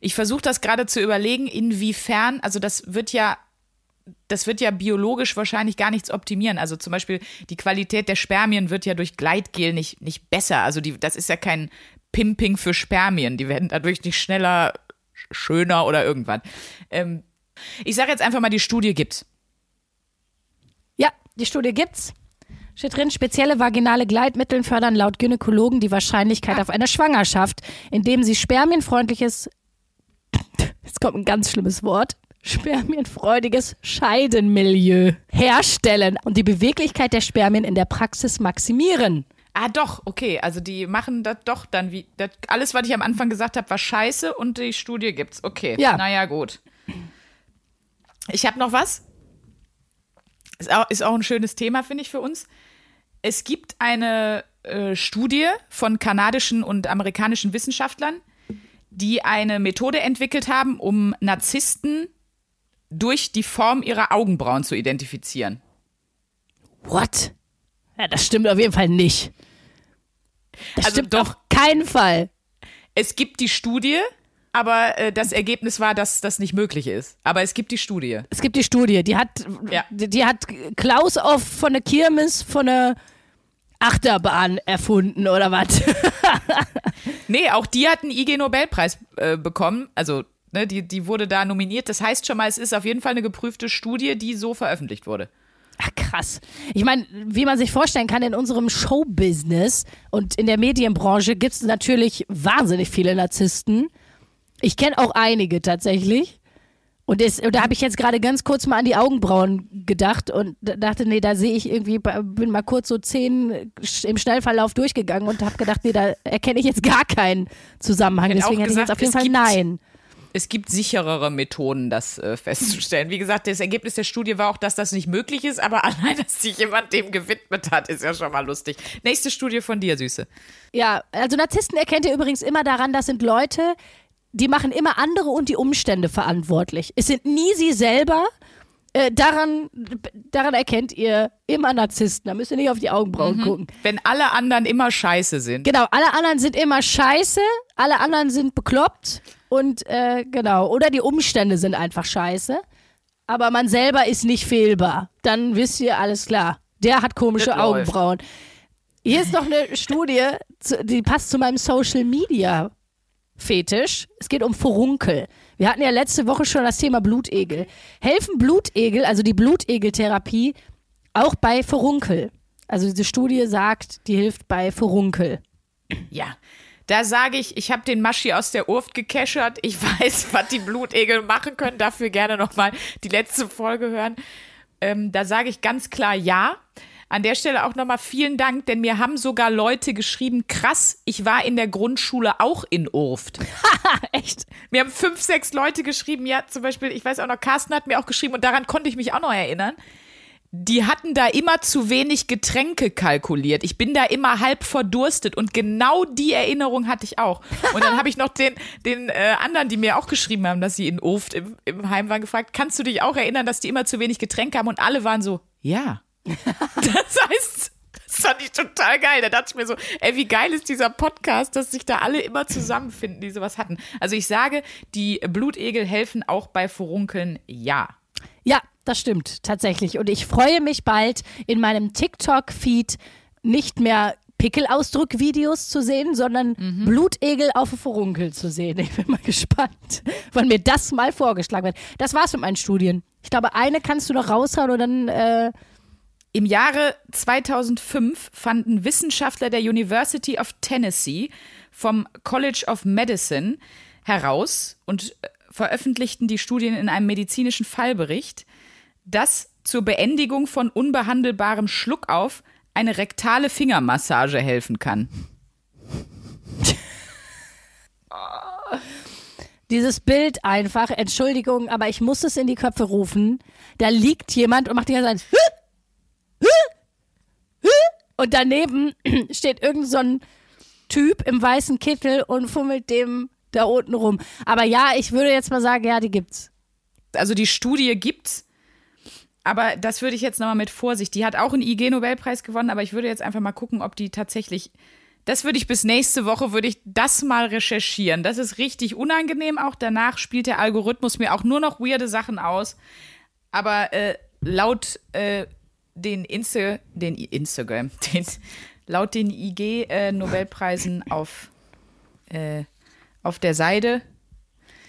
Ich versuche das gerade zu überlegen, inwiefern, also das wird ja, das wird ja biologisch wahrscheinlich gar nichts optimieren. Also zum Beispiel die Qualität der Spermien wird ja durch Gleitgel nicht, nicht besser. Also die, das ist ja kein Pimping für Spermien. Die werden dadurch nicht schneller, sch- schöner oder irgendwann. Ähm, ich sage jetzt einfach mal, die Studie gibt's. Ja, die Studie gibt's. Steht drin, spezielle vaginale Gleitmittel fördern laut Gynäkologen die Wahrscheinlichkeit auf eine Schwangerschaft, indem sie spermienfreundliches, jetzt kommt ein ganz schlimmes Wort, spermienfreudiges Scheidenmilieu herstellen und die Beweglichkeit der Spermien in der Praxis maximieren. Ah, doch, okay. Also die machen das doch dann wie. Das, alles, was ich am Anfang gesagt habe, war scheiße und die Studie gibt's. Okay. Ja. Naja, gut. Ich habe noch was. Ist auch, ist auch ein schönes Thema, finde ich, für uns. Es gibt eine äh, Studie von kanadischen und amerikanischen Wissenschaftlern, die eine Methode entwickelt haben, um Narzissten durch die Form ihrer Augenbrauen zu identifizieren. What? Ja, das stimmt auf jeden Fall nicht. Das Also stimmt doch. auf keinen Fall. Es gibt die Studie, aber äh, das Ergebnis war, dass das nicht möglich ist. Aber es gibt die Studie. Es gibt die Studie, die hat, Ja. die, die hat Klaus auf von der Kirmes von der Achterbahn erfunden oder was? Nee, auch die hat einen IG-Nobelpreis äh, bekommen. Also, ne, die, die wurde da nominiert. Das heißt schon mal, es ist auf jeden Fall eine geprüfte Studie, die so veröffentlicht wurde. Ach, krass. Ich meine, wie man sich vorstellen kann, in unserem Showbusiness und in der Medienbranche gibt es natürlich wahnsinnig viele Narzissten. Ich kenne auch einige tatsächlich. Und, es, und da habe ich jetzt gerade ganz kurz mal an die Augenbrauen gedacht und dachte, nee, da sehe ich irgendwie, bin mal kurz so zehn im Schnellverlauf durchgegangen und habe gedacht, nee, da erkenne ich jetzt gar keinen Zusammenhang. Deswegen hätte ich jetzt auf jeden Fall nein. Es gibt sicherere Methoden, das äh, festzustellen. Wie gesagt, das Ergebnis der Studie war auch, dass das nicht möglich ist, aber allein, dass sich jemand dem gewidmet hat, ist ja schon mal lustig. Nächste Studie von dir, Süße. Ja, also Narzissten erkennt ihr übrigens immer daran, das sind Leute, die machen immer andere und die Umstände verantwortlich. Es sind nie sie selber. Äh, daran, daran erkennt ihr immer Narzissten. Da müsst ihr nicht auf die Augenbrauen gucken. Wenn alle anderen immer scheiße sind. Genau, alle anderen sind immer scheiße, alle anderen sind bekloppt und äh, genau, oder die Umstände sind einfach scheiße. Aber man selber ist nicht fehlbar. Dann wisst ihr, alles klar. Der hat komische Das läuft. Augenbrauen. Hier ist noch eine Studie, die passt zu meinem Social Media Fetisch. Es geht um Furunkel. Wir hatten ja letzte Woche schon das Thema Blutegel. Helfen Blutegel, also die Blutegeltherapie, auch bei Furunkel? Also diese Studie sagt, die hilft bei Furunkel. Ja. Da sage ich, ich habe den Maschi aus der Urft gekeschert. Ich weiß, was die Blutegel machen können. Dafür gerne nochmal die letzte Folge hören. Ähm, da sage ich ganz klar ja. An der Stelle auch nochmal vielen Dank, denn mir haben sogar Leute geschrieben, krass, ich war in der Grundschule auch in Urft. Echt? Mir haben fünf, sechs Leute geschrieben, ja, zum Beispiel, ich weiß auch noch, Carsten hat mir auch geschrieben und daran konnte ich mich auch noch erinnern. Die hatten da immer zu wenig Getränke kalkuliert. Ich bin da immer halb verdurstet und genau die Erinnerung hatte ich auch. Und dann habe ich noch den, den äh, anderen, die mir auch geschrieben haben, dass sie in Oft im, im Heim waren, gefragt, kannst du dich auch erinnern, dass die immer zu wenig Getränke haben? Und alle waren so, ja. Das heißt, das fand ich total geil. Da dachte ich mir so, ey, wie geil ist dieser Podcast, dass sich da alle immer zusammenfinden, die sowas hatten. Also ich sage, die Blutegel helfen auch bei Furunkeln, ja. Ja, das stimmt tatsächlich. Und ich freue mich bald in meinem TikTok-Feed nicht mehr Pickelausdruck-Videos zu sehen, sondern Blutegel auf Furunkel zu sehen. Ich bin mal gespannt, wann mir das mal vorgeschlagen wird. Das war's mit meinen Studien. Ich glaube, eine kannst du noch raushauen und dann äh, Im Jahre 2005 fanden Wissenschaftler der University of Tennessee vom College of Medicine heraus und äh, veröffentlichten die Studien in einem medizinischen Fallbericht, dass zur Beendigung von unbehandelbarem Schluckauf eine rektale Fingermassage helfen kann. Dieses Bild einfach, Entschuldigung, aber ich muss es in die Köpfe rufen. Da liegt jemand und macht die ganze Zeit und daneben steht irgend so ein Typ im weißen Kittel und fummelt dem da unten rum. Aber ja, ich würde jetzt mal sagen, ja, die gibt's. Also die Studie gibt's, aber das würde ich jetzt nochmal mit Vorsicht. Die hat auch einen IG-Nobelpreis gewonnen, aber ich würde jetzt einfach mal gucken, ob die tatsächlich. Das würde ich bis nächste Woche, würde ich das mal recherchieren. Das ist richtig unangenehm. Auch danach spielt der Algorithmus mir auch nur noch weirde Sachen aus. Aber äh, laut äh, den, Insta, den Instagram, den, laut den IG-Nobelpreisen äh, auf, äh, auf der Seite.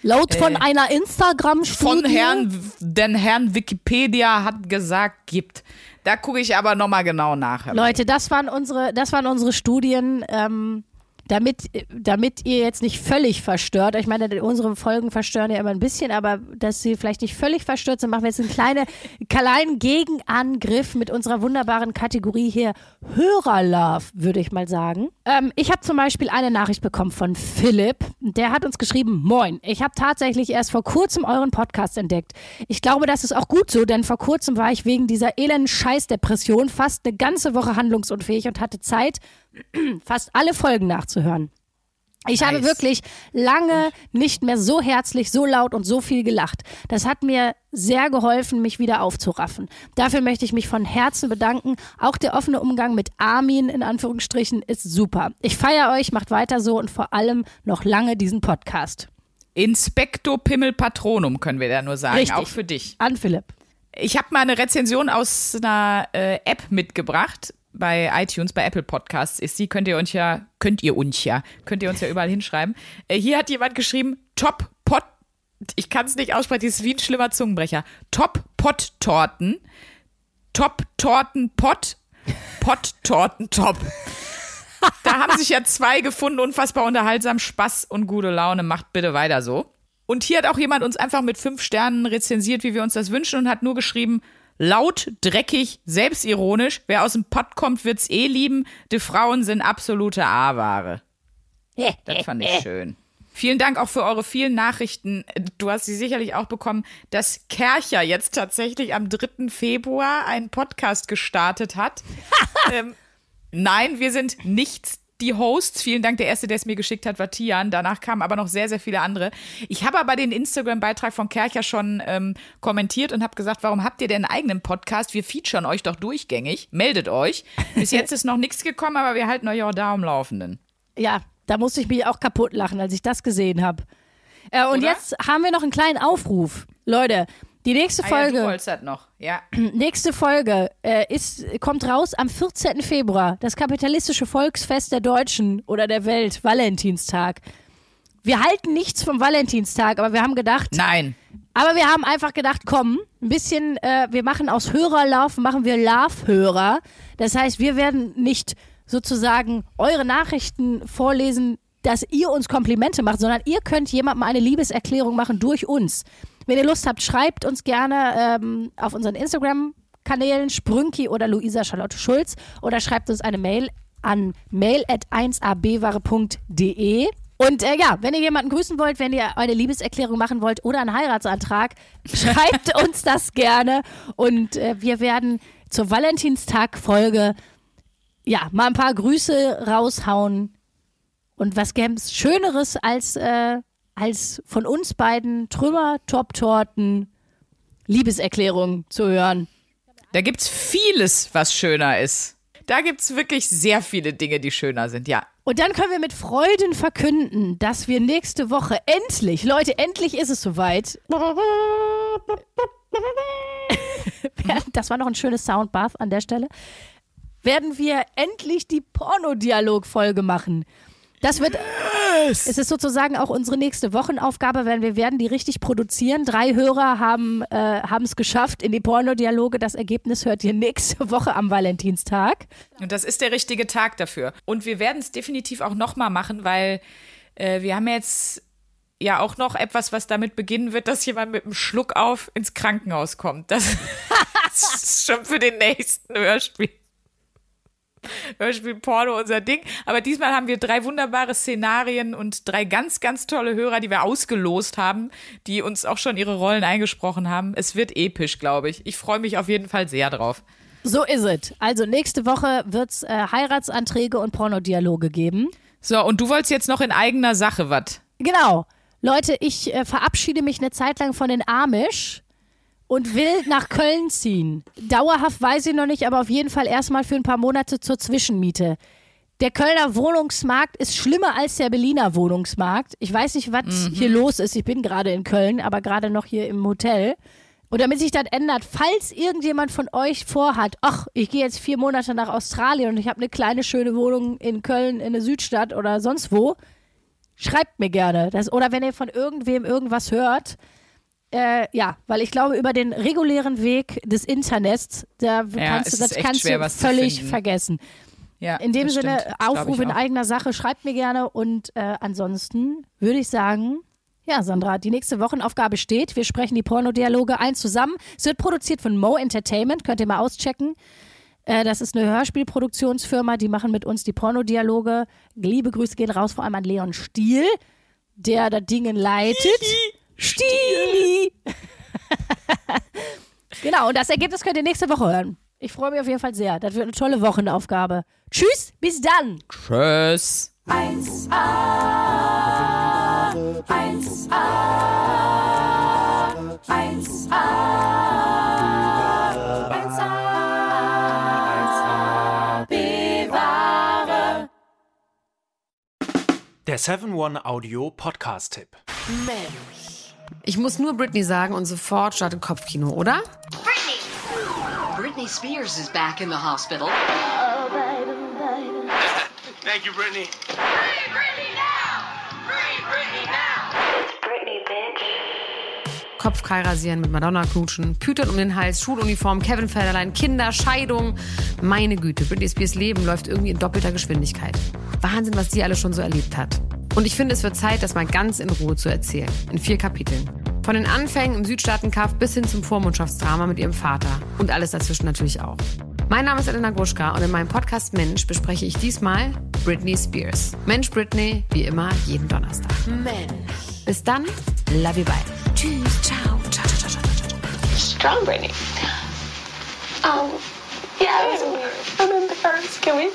Laut von äh, einer Instagram-Studie. Von Herrn, denn Herrn Wikipedia hat gesagt, gibt. Da gucke ich aber nochmal genau nach. Leute, das waren unsere, das waren unsere Studien. Ähm, damit, damit ihr jetzt nicht völlig verstört, ich meine, unsere Folgen verstören ja immer ein bisschen, aber dass sie vielleicht nicht völlig verstört sind, machen wir jetzt einen kleinen, kleinen Gegenangriff mit unserer wunderbaren Kategorie hier Hörerlove, würde ich mal sagen. Ähm, ich habe zum Beispiel eine Nachricht bekommen von Philipp, der hat uns geschrieben, moin, ich habe tatsächlich erst vor kurzem euren Podcast entdeckt. Ich glaube, das ist auch gut so, denn vor kurzem war ich wegen dieser elenden Scheißdepression fast eine ganze Woche handlungsunfähig und hatte Zeit, fast alle Folgen nachzuhören. Ich nice. habe wirklich lange nicht mehr so herzlich, so laut und so viel gelacht. Das hat mir sehr geholfen, mich wieder aufzuraffen. Dafür möchte ich mich von Herzen bedanken. Auch der offene Umgang mit Armin in Anführungsstrichen ist super. Ich feiere euch, macht weiter so und vor allem noch lange diesen Podcast. Inspecto Pimmel Patronum können wir da nur sagen, Richtig. auch für dich. An Philipp. Ich habe mal eine Rezension aus einer äh, App mitgebracht bei iTunes, bei Apple Podcasts ist sie, könnt ihr uns ja, könnt ihr uns ja, könnt ihr uns ja überall hinschreiben. Äh, hier hat jemand geschrieben, Top Pot, ich kann es nicht aussprechen, das ist wie ein schlimmer Zungenbrecher. Top Pot Torten, Top Torten Pot, Pot Torten Top. da haben sich ja zwei gefunden, unfassbar unterhaltsam, Spaß und gute Laune, macht bitte weiter so. Und hier hat auch jemand uns einfach mit fünf Sternen rezensiert, wie wir uns das wünschen und hat nur geschrieben, Laut, dreckig, selbstironisch. Wer aus dem Pott kommt, wird's eh lieben. Die Frauen sind absolute A-Ware. Das fand ich schön. Vielen Dank auch für eure vielen Nachrichten. Du hast sie sicherlich auch bekommen, dass Kercher jetzt tatsächlich am 3. Februar einen Podcast gestartet hat. ähm, nein, wir sind nichts die Hosts. Vielen Dank. Der erste, der es mir geschickt hat, war Tian. Danach kamen aber noch sehr, sehr viele andere. Ich habe aber den Instagram-Beitrag von Kercher schon ähm, kommentiert und habe gesagt, warum habt ihr denn einen eigenen Podcast? Wir featuren euch doch durchgängig. Meldet euch. Bis jetzt ist noch nichts gekommen, aber wir halten euch auch da am Laufenden. Ja, da musste ich mich auch kaputt lachen, als ich das gesehen habe. Äh, und Oder? jetzt haben wir noch einen kleinen Aufruf. Leute, die nächste Folge. Ah, ja, du halt noch, ja. Nächste Folge äh, ist, kommt raus am 14. Februar, das kapitalistische Volksfest der Deutschen oder der Welt, Valentinstag. Wir halten nichts vom Valentinstag, aber wir haben gedacht. Nein. Aber wir haben einfach gedacht, komm, ein bisschen, äh, wir machen aus Hörerlauf, machen wir Love-Hörer. Das heißt, wir werden nicht sozusagen eure Nachrichten vorlesen, dass ihr uns Komplimente macht, sondern ihr könnt jemandem eine Liebeserklärung machen durch uns. Wenn ihr Lust habt, schreibt uns gerne ähm, auf unseren Instagram-Kanälen Sprünki oder Luisa Charlotte Schulz oder schreibt uns eine Mail an mail.1abware.de. Und äh, ja, wenn ihr jemanden grüßen wollt, wenn ihr eine Liebeserklärung machen wollt oder einen Heiratsantrag, schreibt uns das gerne. Und äh, wir werden zur Valentinstag-Folge ja mal ein paar Grüße raushauen. Und was gäbe es Schöneres als äh, als von uns beiden Trümmer, Top-Torten, Liebeserklärungen zu hören. Da gibt's vieles, was schöner ist. Da gibt's wirklich sehr viele Dinge, die schöner sind, ja. Und dann können wir mit Freuden verkünden, dass wir nächste Woche endlich, Leute, endlich ist es soweit. das war noch ein schönes Soundbath an der Stelle. Werden wir endlich die Pornodialog-Folge machen. Das wird. Yes. Es ist sozusagen auch unsere nächste Wochenaufgabe, weil wir werden die richtig produzieren. Drei Hörer haben äh, es geschafft in die Pornodialoge. Das Ergebnis hört ihr nächste Woche am Valentinstag. Und das ist der richtige Tag dafür. Und wir werden es definitiv auch nochmal machen, weil äh, wir haben jetzt ja auch noch etwas, was damit beginnen wird, dass jemand mit einem Schluck auf ins Krankenhaus kommt. Das, das ist schon für den nächsten Hörspiel. Hörspiel Porno unser Ding. Aber diesmal haben wir drei wunderbare Szenarien und drei ganz, ganz tolle Hörer, die wir ausgelost haben, die uns auch schon ihre Rollen eingesprochen haben. Es wird episch, glaube ich. Ich freue mich auf jeden Fall sehr drauf. So ist es. Also nächste Woche wird es äh, Heiratsanträge und Pornodialoge geben. So, und du wolltest jetzt noch in eigener Sache was. Genau. Leute, ich äh, verabschiede mich eine Zeit lang von den Amish und will nach Köln ziehen. Dauerhaft weiß ich noch nicht, aber auf jeden Fall erstmal für ein paar Monate zur Zwischenmiete. Der Kölner Wohnungsmarkt ist schlimmer als der Berliner Wohnungsmarkt. Ich weiß nicht, was Mhm. hier los ist. Ich bin gerade in Köln, aber gerade noch hier im Hotel. Und damit sich das ändert, falls irgendjemand von euch vorhat, ach, ich gehe jetzt vier Monate nach Australien und ich habe eine kleine schöne Wohnung in Köln in der Südstadt oder sonst wo, schreibt mir gerne. Das, oder wenn ihr von irgendwem irgendwas hört, äh, ja, weil ich glaube, über den regulären Weg des Internets, da kannst du, das kannst schwer, du völlig vergessen. Ja, In dem Sinne, stimmt. Aufruf in eigener Sache, schreibt mir gerne und äh, ansonsten würde ich sagen, ja, Sandra, die nächste Wochenaufgabe steht. Wir sprechen die Pornodialoge ein zusammen. Es wird produziert von Mo Entertainment, könnt ihr mal auschecken. Äh, das ist eine Hörspielproduktionsfirma, die machen mit uns die Pornodialoge. Liebe Grüße gehen raus, vor allem an Leon Stiel, der das Ding leitet. Stieli! genau, und das Ergebnis könnt ihr nächste Woche hören. Ich freue mich auf jeden Fall sehr. Das wird eine tolle Wochenaufgabe. Tschüss, bis dann! Tschüss. 1A, 1A, 1A, 1A, bewahre. Der 7-One Audio Podcast-Tipp. Ich muss nur Britney sagen und sofort startet Kopfkino, oder? Britney! Britney Spears is back in the hospital. Thank you, Brittany. Free Britney now! Free Britney now! Britney, bitch. Kopfkei rasieren, mit Madonna knutschen, Pütern um den Hals, Schuluniform, Kevin Federlein, Kinder, Scheidung. Meine Güte, Britney Spears Leben läuft irgendwie in doppelter Geschwindigkeit. Wahnsinn, was die alle schon so erlebt hat. Und ich finde, es wird Zeit, das mal ganz in Ruhe zu erzählen. In vier Kapiteln. Von den Anfängen im Südstaatenkampf bis hin zum Vormundschaftsdrama mit ihrem Vater. Und alles dazwischen natürlich auch. Mein Name ist Elena Gruschka und in meinem Podcast Mensch bespreche ich diesmal Britney Spears. Mensch Britney, wie immer, jeden Donnerstag. Mensch. Bis dann, love you, bye. Tschüss, ciao, ciao, ciao, ciao, ciao, ciao. Strong Britney. Um, yeah, I I'm embarrassed. Can we